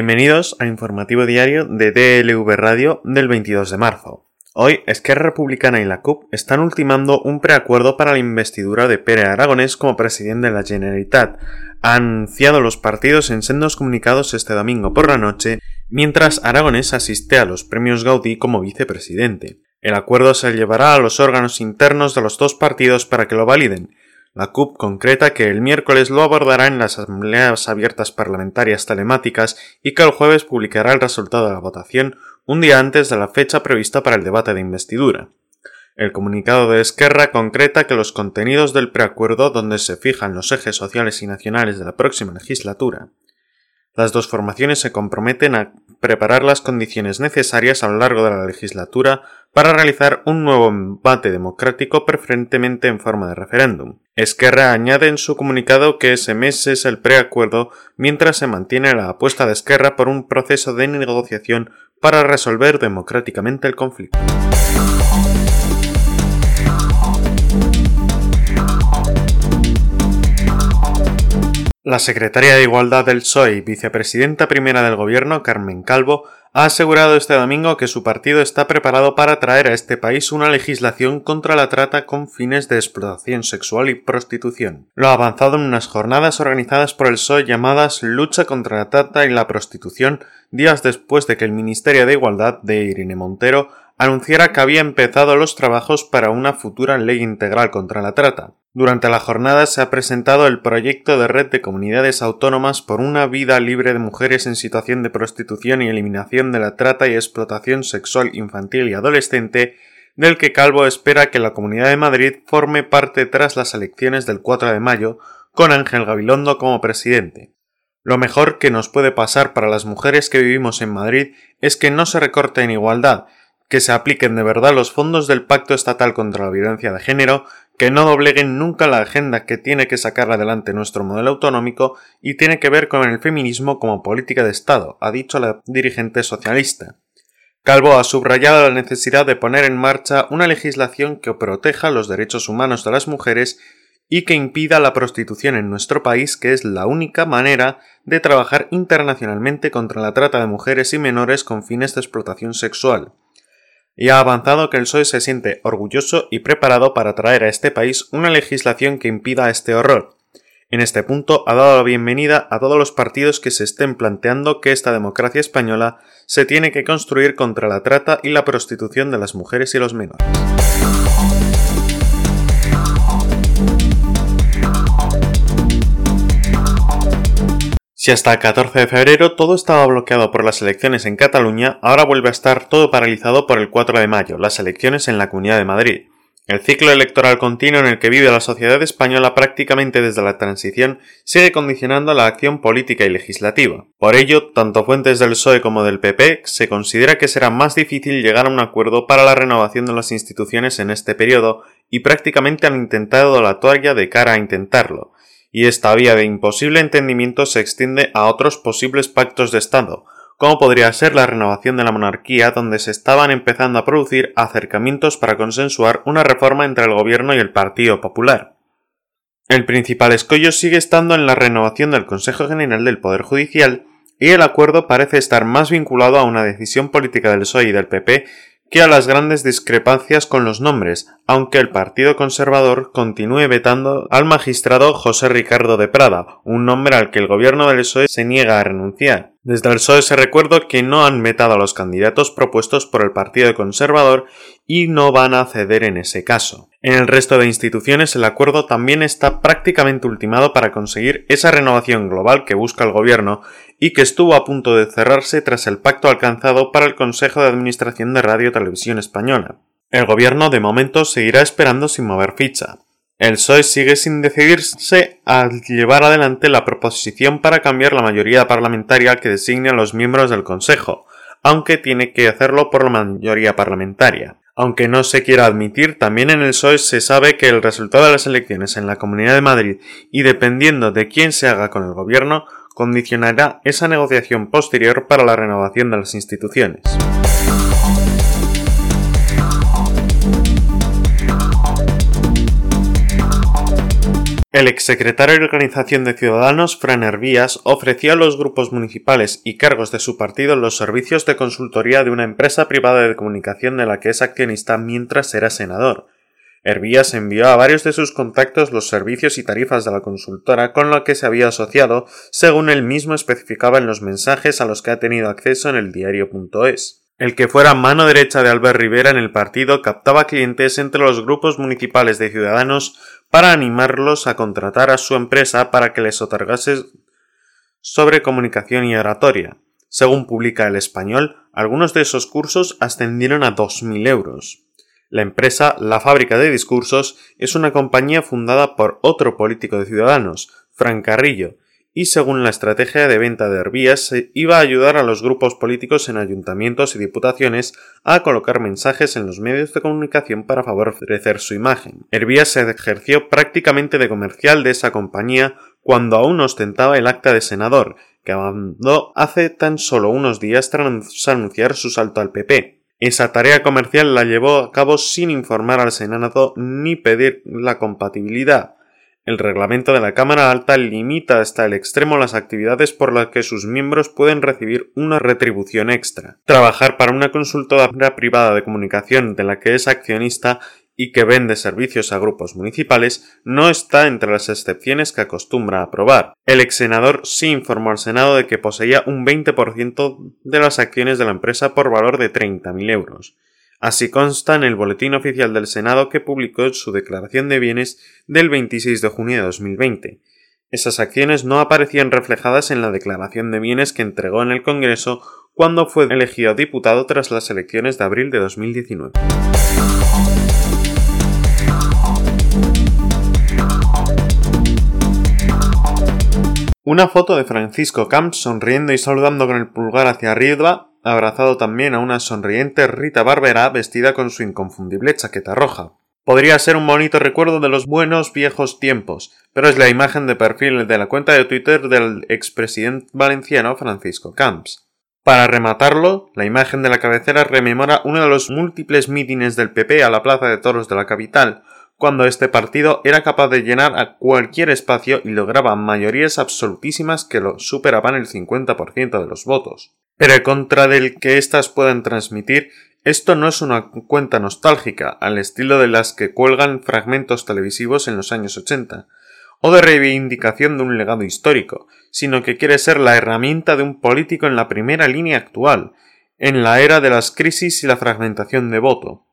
Bienvenidos al informativo diario de DLV Radio del 22 de marzo. Hoy, Esquerra Republicana y la CUP están ultimando un preacuerdo para la investidura de Pere Aragonés como presidente de la Generalitat. Han anunciado los partidos en sendos comunicados este domingo por la noche, mientras Aragonés asiste a los premios Gaudí como vicepresidente. El acuerdo se llevará a los órganos internos de los dos partidos para que lo validen, la CUP concreta que el miércoles lo abordará en las asambleas abiertas parlamentarias telemáticas y que el jueves publicará el resultado de la votación un día antes de la fecha prevista para el debate de investidura. El comunicado de Esquerra concreta que los contenidos del preacuerdo donde se fijan los ejes sociales y nacionales de la próxima legislatura las dos formaciones se comprometen a preparar las condiciones necesarias a lo largo de la legislatura para realizar un nuevo embate democrático preferentemente en forma de referéndum. Esquerra añade en su comunicado que ese mes es el preacuerdo mientras se mantiene la apuesta de Esquerra por un proceso de negociación para resolver democráticamente el conflicto. La secretaria de Igualdad del PSOE y vicepresidenta primera del Gobierno, Carmen Calvo, ha asegurado este domingo que su partido está preparado para traer a este país una legislación contra la trata con fines de explotación sexual y prostitución. Lo ha avanzado en unas jornadas organizadas por el PSOE llamadas Lucha contra la trata y la prostitución, días después de que el Ministerio de Igualdad de Irene Montero anunciara que había empezado los trabajos para una futura ley integral contra la trata. Durante la jornada se ha presentado el proyecto de red de comunidades autónomas por una vida libre de mujeres en situación de prostitución y eliminación de la trata y explotación sexual infantil y adolescente, del que Calvo espera que la Comunidad de Madrid forme parte tras las elecciones del 4 de mayo, con Ángel Gabilondo como presidente. Lo mejor que nos puede pasar para las mujeres que vivimos en Madrid es que no se recorte en igualdad, que se apliquen de verdad los fondos del Pacto Estatal contra la Violencia de Género, que no dobleguen nunca la agenda que tiene que sacar adelante nuestro modelo autonómico y tiene que ver con el feminismo como política de Estado, ha dicho la dirigente socialista. Calvo ha subrayado la necesidad de poner en marcha una legislación que proteja los derechos humanos de las mujeres y que impida la prostitución en nuestro país, que es la única manera de trabajar internacionalmente contra la trata de mujeres y menores con fines de explotación sexual y ha avanzado que el PSOE se siente orgulloso y preparado para traer a este país una legislación que impida este horror. En este punto ha dado la bienvenida a todos los partidos que se estén planteando que esta democracia española se tiene que construir contra la trata y la prostitución de las mujeres y los menores. Si hasta el 14 de febrero todo estaba bloqueado por las elecciones en Cataluña, ahora vuelve a estar todo paralizado por el 4 de mayo, las elecciones en la Comunidad de Madrid. El ciclo electoral continuo en el que vive la sociedad española prácticamente desde la transición sigue condicionando la acción política y legislativa. Por ello, tanto fuentes del PSOE como del PP se considera que será más difícil llegar a un acuerdo para la renovación de las instituciones en este periodo y prácticamente han intentado la toalla de cara a intentarlo y esta vía de imposible entendimiento se extiende a otros posibles pactos de Estado, como podría ser la renovación de la monarquía, donde se estaban empezando a producir acercamientos para consensuar una reforma entre el gobierno y el Partido Popular. El principal escollo sigue estando en la renovación del Consejo General del Poder Judicial, y el acuerdo parece estar más vinculado a una decisión política del PSOE y del PP que a las grandes discrepancias con los nombres, aunque el Partido Conservador continúe vetando al magistrado José Ricardo de Prada, un nombre al que el gobierno del PSOE se niega a renunciar. Desde el PSOE se recuerda que no han vetado a los candidatos propuestos por el Partido Conservador y no van a ceder en ese caso. En el resto de instituciones el acuerdo también está prácticamente ultimado para conseguir esa renovación global que busca el gobierno y que estuvo a punto de cerrarse tras el pacto alcanzado para el Consejo de Administración de Radio Televisión Española. El gobierno de momento seguirá esperando sin mover ficha. El PSOE sigue sin decidirse a llevar adelante la proposición para cambiar la mayoría parlamentaria que designe a los miembros del Consejo, aunque tiene que hacerlo por la mayoría parlamentaria. Aunque no se quiera admitir, también en el PSOE se sabe que el resultado de las elecciones en la Comunidad de Madrid y dependiendo de quién se haga con el gobierno, condicionará esa negociación posterior para la renovación de las instituciones. El exsecretario de Organización de Ciudadanos, Fran Hervías, ofreció a los grupos municipales y cargos de su partido los servicios de consultoría de una empresa privada de comunicación de la que es accionista mientras era senador. Hervías envió a varios de sus contactos los servicios y tarifas de la consultora con la que se había asociado, según él mismo especificaba en los mensajes a los que ha tenido acceso en el diario.es. El que fuera mano derecha de Albert Rivera en el partido captaba clientes entre los grupos municipales de ciudadanos para animarlos a contratar a su empresa para que les otorgase sobre comunicación y oratoria. Según publica el español, algunos de esos cursos ascendieron a 2.000 euros. La empresa La Fábrica de Discursos es una compañía fundada por otro político de Ciudadanos, Fran Carrillo, y según la estrategia de venta de Herbías iba a ayudar a los grupos políticos en ayuntamientos y diputaciones a colocar mensajes en los medios de comunicación para favorecer su imagen. Herbías se ejerció prácticamente de comercial de esa compañía cuando aún ostentaba el acta de senador, que abandonó hace tan solo unos días tras anunciar su salto al PP. Esa tarea comercial la llevó a cabo sin informar al Senado ni pedir la compatibilidad, el reglamento de la Cámara Alta limita hasta el extremo las actividades por las que sus miembros pueden recibir una retribución extra. Trabajar para una consultora privada de comunicación de la que es accionista y que vende servicios a grupos municipales no está entre las excepciones que acostumbra aprobar. El ex senador sí informó al Senado de que poseía un 20% de las acciones de la empresa por valor de 30.000 euros. Así consta en el Boletín Oficial del Senado que publicó su declaración de bienes del 26 de junio de 2020. Esas acciones no aparecían reflejadas en la declaración de bienes que entregó en el Congreso cuando fue elegido diputado tras las elecciones de abril de 2019. Una foto de Francisco Camps sonriendo y saludando con el pulgar hacia arriba abrazado también a una sonriente Rita Barbera vestida con su inconfundible chaqueta roja. Podría ser un bonito recuerdo de los buenos viejos tiempos, pero es la imagen de perfil de la cuenta de Twitter del expresidente valenciano Francisco Camps. Para rematarlo, la imagen de la cabecera rememora uno de los múltiples mítines del PP a la Plaza de Toros de la capital, cuando este partido era capaz de llenar a cualquier espacio y lograba mayorías absolutísimas que lo superaban el 50% de los votos. Pero contra del que éstas puedan transmitir, esto no es una cuenta nostálgica, al estilo de las que cuelgan fragmentos televisivos en los años 80, o de reivindicación de un legado histórico, sino que quiere ser la herramienta de un político en la primera línea actual, en la era de las crisis y la fragmentación de voto.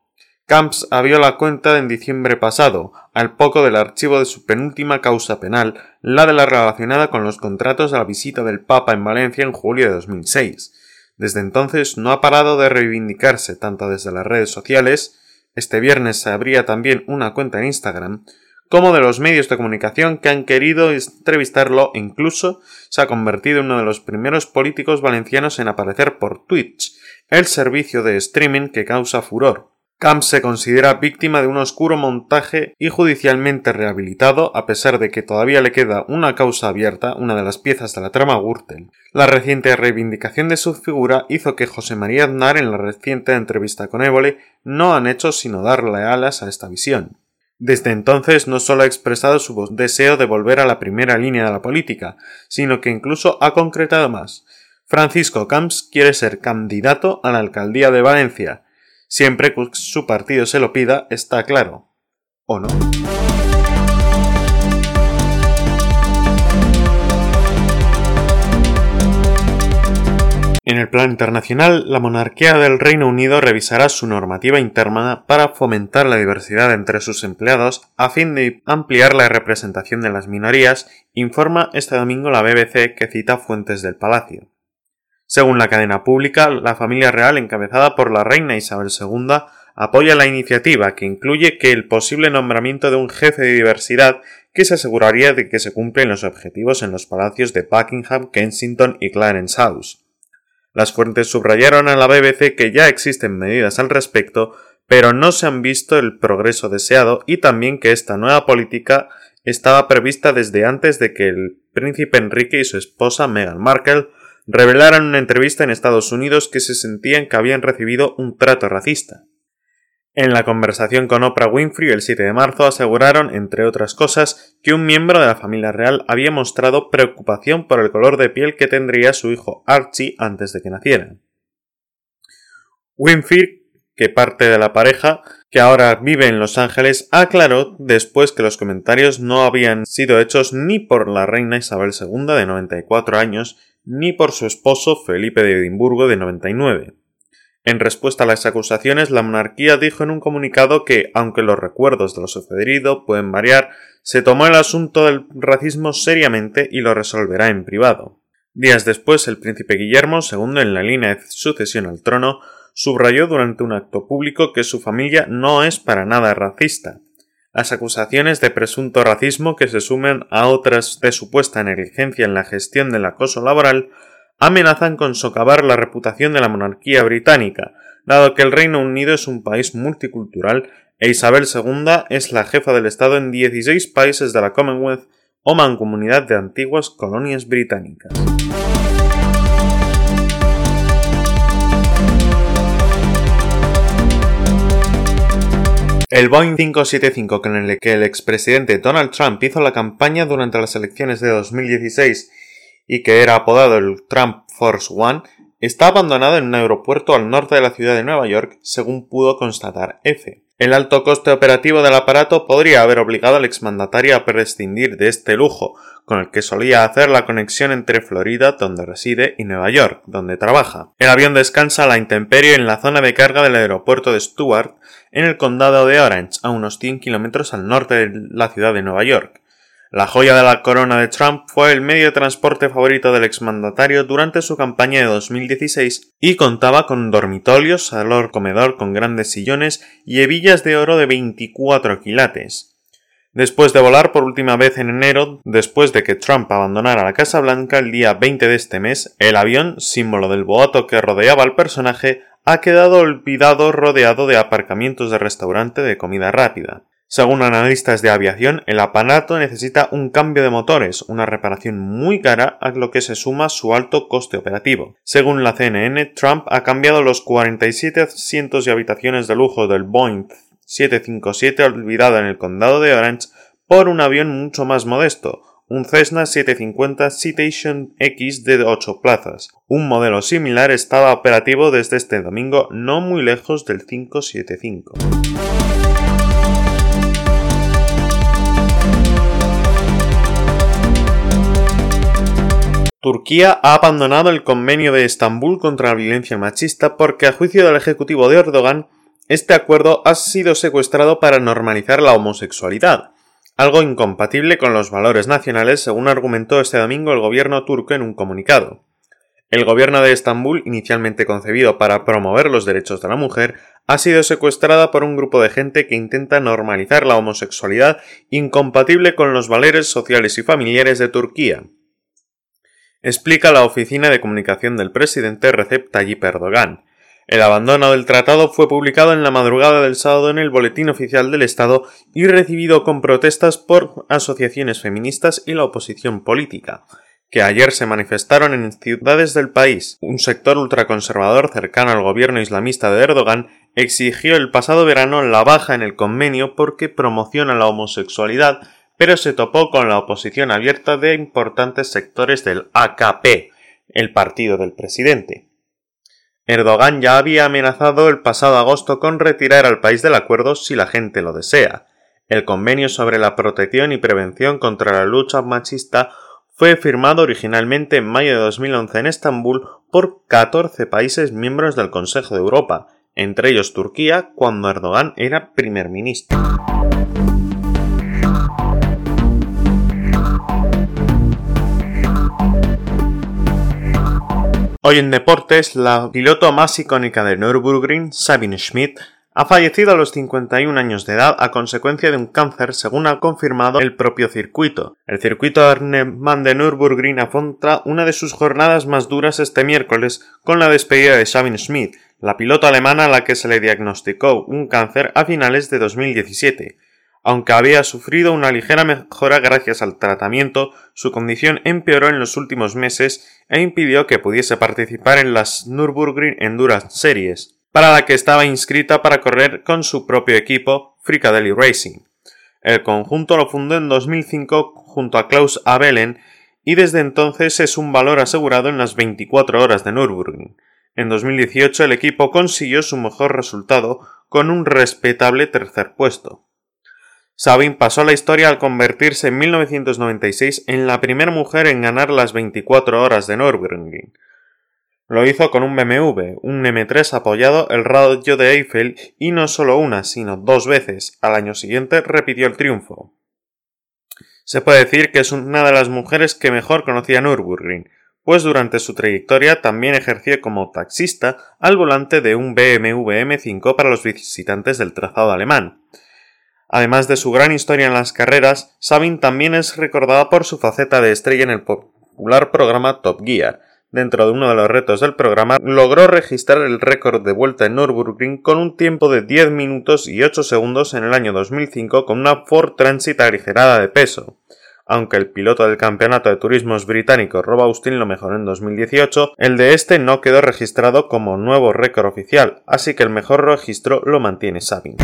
Camps abrió la cuenta en diciembre pasado, al poco del archivo de su penúltima causa penal, la de la relacionada con los contratos de la visita del Papa en Valencia en julio de 2006. Desde entonces no ha parado de reivindicarse tanto desde las redes sociales, este viernes se abría también una cuenta en Instagram, como de los medios de comunicación que han querido entrevistarlo e incluso se ha convertido en uno de los primeros políticos valencianos en aparecer por Twitch, el servicio de streaming que causa furor. Camps se considera víctima de un oscuro montaje y judicialmente rehabilitado a pesar de que todavía le queda una causa abierta, una de las piezas de la trama Gürtel. La reciente reivindicación de su figura hizo que José María Aznar en la reciente entrevista con Évole no han hecho sino darle alas a esta visión. Desde entonces no solo ha expresado su deseo de volver a la primera línea de la política, sino que incluso ha concretado más. Francisco Camps quiere ser candidato a la alcaldía de Valencia, siempre que su partido se lo pida, está claro. ¿O no? En el plan internacional, la monarquía del Reino Unido revisará su normativa interna para fomentar la diversidad entre sus empleados a fin de ampliar la representación de las minorías, informa este domingo la BBC que cita fuentes del palacio. Según la cadena pública, la familia real, encabezada por la reina Isabel II, apoya la iniciativa, que incluye que el posible nombramiento de un jefe de diversidad que se aseguraría de que se cumplen los objetivos en los palacios de Buckingham, Kensington y Clarence House. Las fuentes subrayaron a la BBC que ya existen medidas al respecto, pero no se han visto el progreso deseado y también que esta nueva política estaba prevista desde antes de que el príncipe Enrique y su esposa Meghan Markle revelaron en una entrevista en Estados Unidos que se sentían que habían recibido un trato racista. En la conversación con Oprah Winfrey el 7 de marzo aseguraron, entre otras cosas, que un miembro de la familia real había mostrado preocupación por el color de piel que tendría su hijo Archie antes de que naciera. Winfrey, que parte de la pareja, que ahora vive en Los Ángeles, aclaró después que los comentarios no habían sido hechos ni por la reina Isabel II de 94 años, ni por su esposo Felipe de Edimburgo de 99. En respuesta a las acusaciones, la monarquía dijo en un comunicado que, aunque los recuerdos de lo sucedido pueden variar, se tomó el asunto del racismo seriamente y lo resolverá en privado. Días después, el príncipe Guillermo, segundo en la línea de sucesión al trono, subrayó durante un acto público que su familia no es para nada racista. Las acusaciones de presunto racismo que se sumen a otras de supuesta negligencia en la gestión del acoso laboral amenazan con socavar la reputación de la monarquía británica, dado que el Reino Unido es un país multicultural e Isabel II es la jefa del Estado en 16 países de la Commonwealth o mancomunidad de antiguas colonias británicas. El Boeing 575 con el que el expresidente Donald Trump hizo la campaña durante las elecciones de 2016 y que era apodado el Trump Force One, está abandonado en un aeropuerto al norte de la ciudad de Nueva York, según pudo constatar F. El alto coste operativo del aparato podría haber obligado al exmandatario a prescindir de este lujo, con el que solía hacer la conexión entre Florida, donde reside, y Nueva York, donde trabaja. El avión descansa a la intemperie en la zona de carga del aeropuerto de Stuart, en el condado de Orange, a unos 100 kilómetros al norte de la ciudad de Nueva York. La joya de la corona de Trump fue el medio de transporte favorito del exmandatario durante su campaña de 2016 y contaba con dormitorios, salón comedor con grandes sillones y hebillas de oro de 24 quilates. Después de volar por última vez en enero, después de que Trump abandonara la Casa Blanca el día 20 de este mes, el avión, símbolo del boato que rodeaba al personaje, ha quedado olvidado rodeado de aparcamientos de restaurante de comida rápida. Según analistas de aviación, el aparato necesita un cambio de motores, una reparación muy cara a lo que se suma su alto coste operativo. Según la CNN, Trump ha cambiado los 47 asientos y habitaciones de lujo del Boeing 757 olvidado en el condado de Orange por un avión mucho más modesto, un Cessna 750 Citation X de 8 plazas. Un modelo similar estaba operativo desde este domingo no muy lejos del 575. Turquía ha abandonado el convenio de Estambul contra la violencia machista porque, a juicio del Ejecutivo de Erdogan, este acuerdo ha sido secuestrado para normalizar la homosexualidad, algo incompatible con los valores nacionales, según argumentó este domingo el gobierno turco en un comunicado. El gobierno de Estambul, inicialmente concebido para promover los derechos de la mujer, ha sido secuestrada por un grupo de gente que intenta normalizar la homosexualidad incompatible con los valores sociales y familiares de Turquía explica la oficina de comunicación del presidente Recep Tayyip Erdogan. El abandono del tratado fue publicado en la madrugada del sábado en el Boletín Oficial del Estado y recibido con protestas por asociaciones feministas y la oposición política, que ayer se manifestaron en ciudades del país. Un sector ultraconservador cercano al gobierno islamista de Erdogan exigió el pasado verano la baja en el convenio porque promociona la homosexualidad pero se topó con la oposición abierta de importantes sectores del AKP, el partido del presidente. Erdogan ya había amenazado el pasado agosto con retirar al país del acuerdo si la gente lo desea. El convenio sobre la protección y prevención contra la lucha machista fue firmado originalmente en mayo de 2011 en Estambul por 14 países miembros del Consejo de Europa, entre ellos Turquía, cuando Erdogan era primer ministro. Hoy en deportes, la piloto más icónica de Nürburgring, Sabine Schmidt, ha fallecido a los 51 años de edad a consecuencia de un cáncer, según ha confirmado el propio circuito. El circuito Arnhem de Nürburgring afronta una de sus jornadas más duras este miércoles con la despedida de Sabine Schmidt, la piloto alemana a la que se le diagnosticó un cáncer a finales de 2017. Aunque había sufrido una ligera mejora gracias al tratamiento, su condición empeoró en los últimos meses e impidió que pudiese participar en las Nürburgring Endurance Series. para la que estaba inscrita para correr con su propio equipo, Fricadelli Racing. El conjunto lo fundó en 2005 junto a Klaus Abelen y desde entonces es un valor asegurado en las 24 horas de Nürburgring. En 2018 el equipo consiguió su mejor resultado con un respetable tercer puesto. Sabin pasó a la historia al convertirse en 1996 en la primera mujer en ganar las 24 horas de Nürburgring. Lo hizo con un BMW, un M3 apoyado el rayo de Eiffel y no solo una, sino dos veces. Al año siguiente repitió el triunfo. Se puede decir que es una de las mujeres que mejor conocía Nürburgring, pues durante su trayectoria también ejerció como taxista al volante de un BMW M5 para los visitantes del trazado alemán. Además de su gran historia en las carreras, Sabin también es recordada por su faceta de estrella en el popular programa Top Gear. Dentro de uno de los retos del programa, logró registrar el récord de vuelta en Nürburgring con un tiempo de 10 minutos y 8 segundos en el año 2005 con una Ford Transit aligerada de peso. Aunque el piloto del campeonato de turismos británico Rob Austin lo mejoró en 2018, el de este no quedó registrado como nuevo récord oficial, así que el mejor registro lo mantiene Sabin.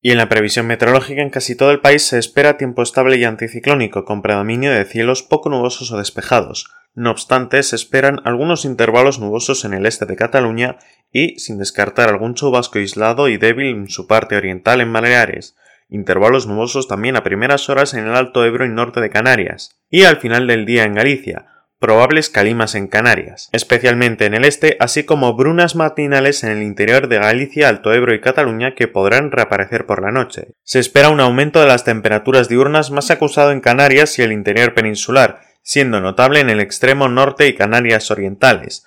Y en la previsión meteorológica en casi todo el país se espera tiempo estable y anticiclónico, con predominio de cielos poco nubosos o despejados. No obstante, se esperan algunos intervalos nubosos en el este de Cataluña y, sin descartar algún chubasco aislado y débil en su parte oriental en Baleares, intervalos nubosos también a primeras horas en el Alto Ebro y norte de Canarias, y al final del día en Galicia, probables calimas en Canarias, especialmente en el este, así como brunas matinales en el interior de Galicia, Alto Ebro y Cataluña que podrán reaparecer por la noche. Se espera un aumento de las temperaturas diurnas más acusado en Canarias y el interior peninsular, siendo notable en el extremo norte y Canarias orientales.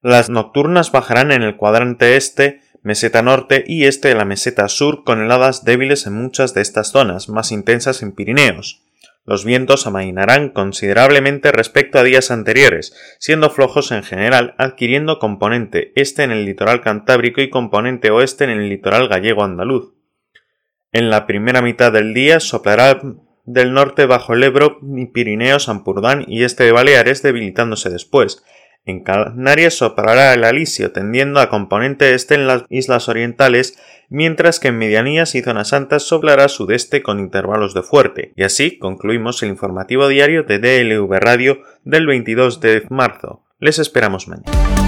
Las nocturnas bajarán en el cuadrante este, meseta norte y este de la meseta sur con heladas débiles en muchas de estas zonas, más intensas en Pirineos. Los vientos amainarán considerablemente respecto a días anteriores, siendo flojos en general, adquiriendo componente este en el litoral cantábrico y componente oeste en el litoral gallego andaluz. En la primera mitad del día soplará del norte bajo el Ebro, Pirineos, Ampurdán y este de Baleares, debilitándose después, en Canarias soplará el alisio, tendiendo a componente este en las islas orientales, mientras que en medianías y zonas santas soplará sudeste con intervalos de fuerte. Y así concluimos el informativo diario de DLV Radio del 22 de marzo. Les esperamos mañana.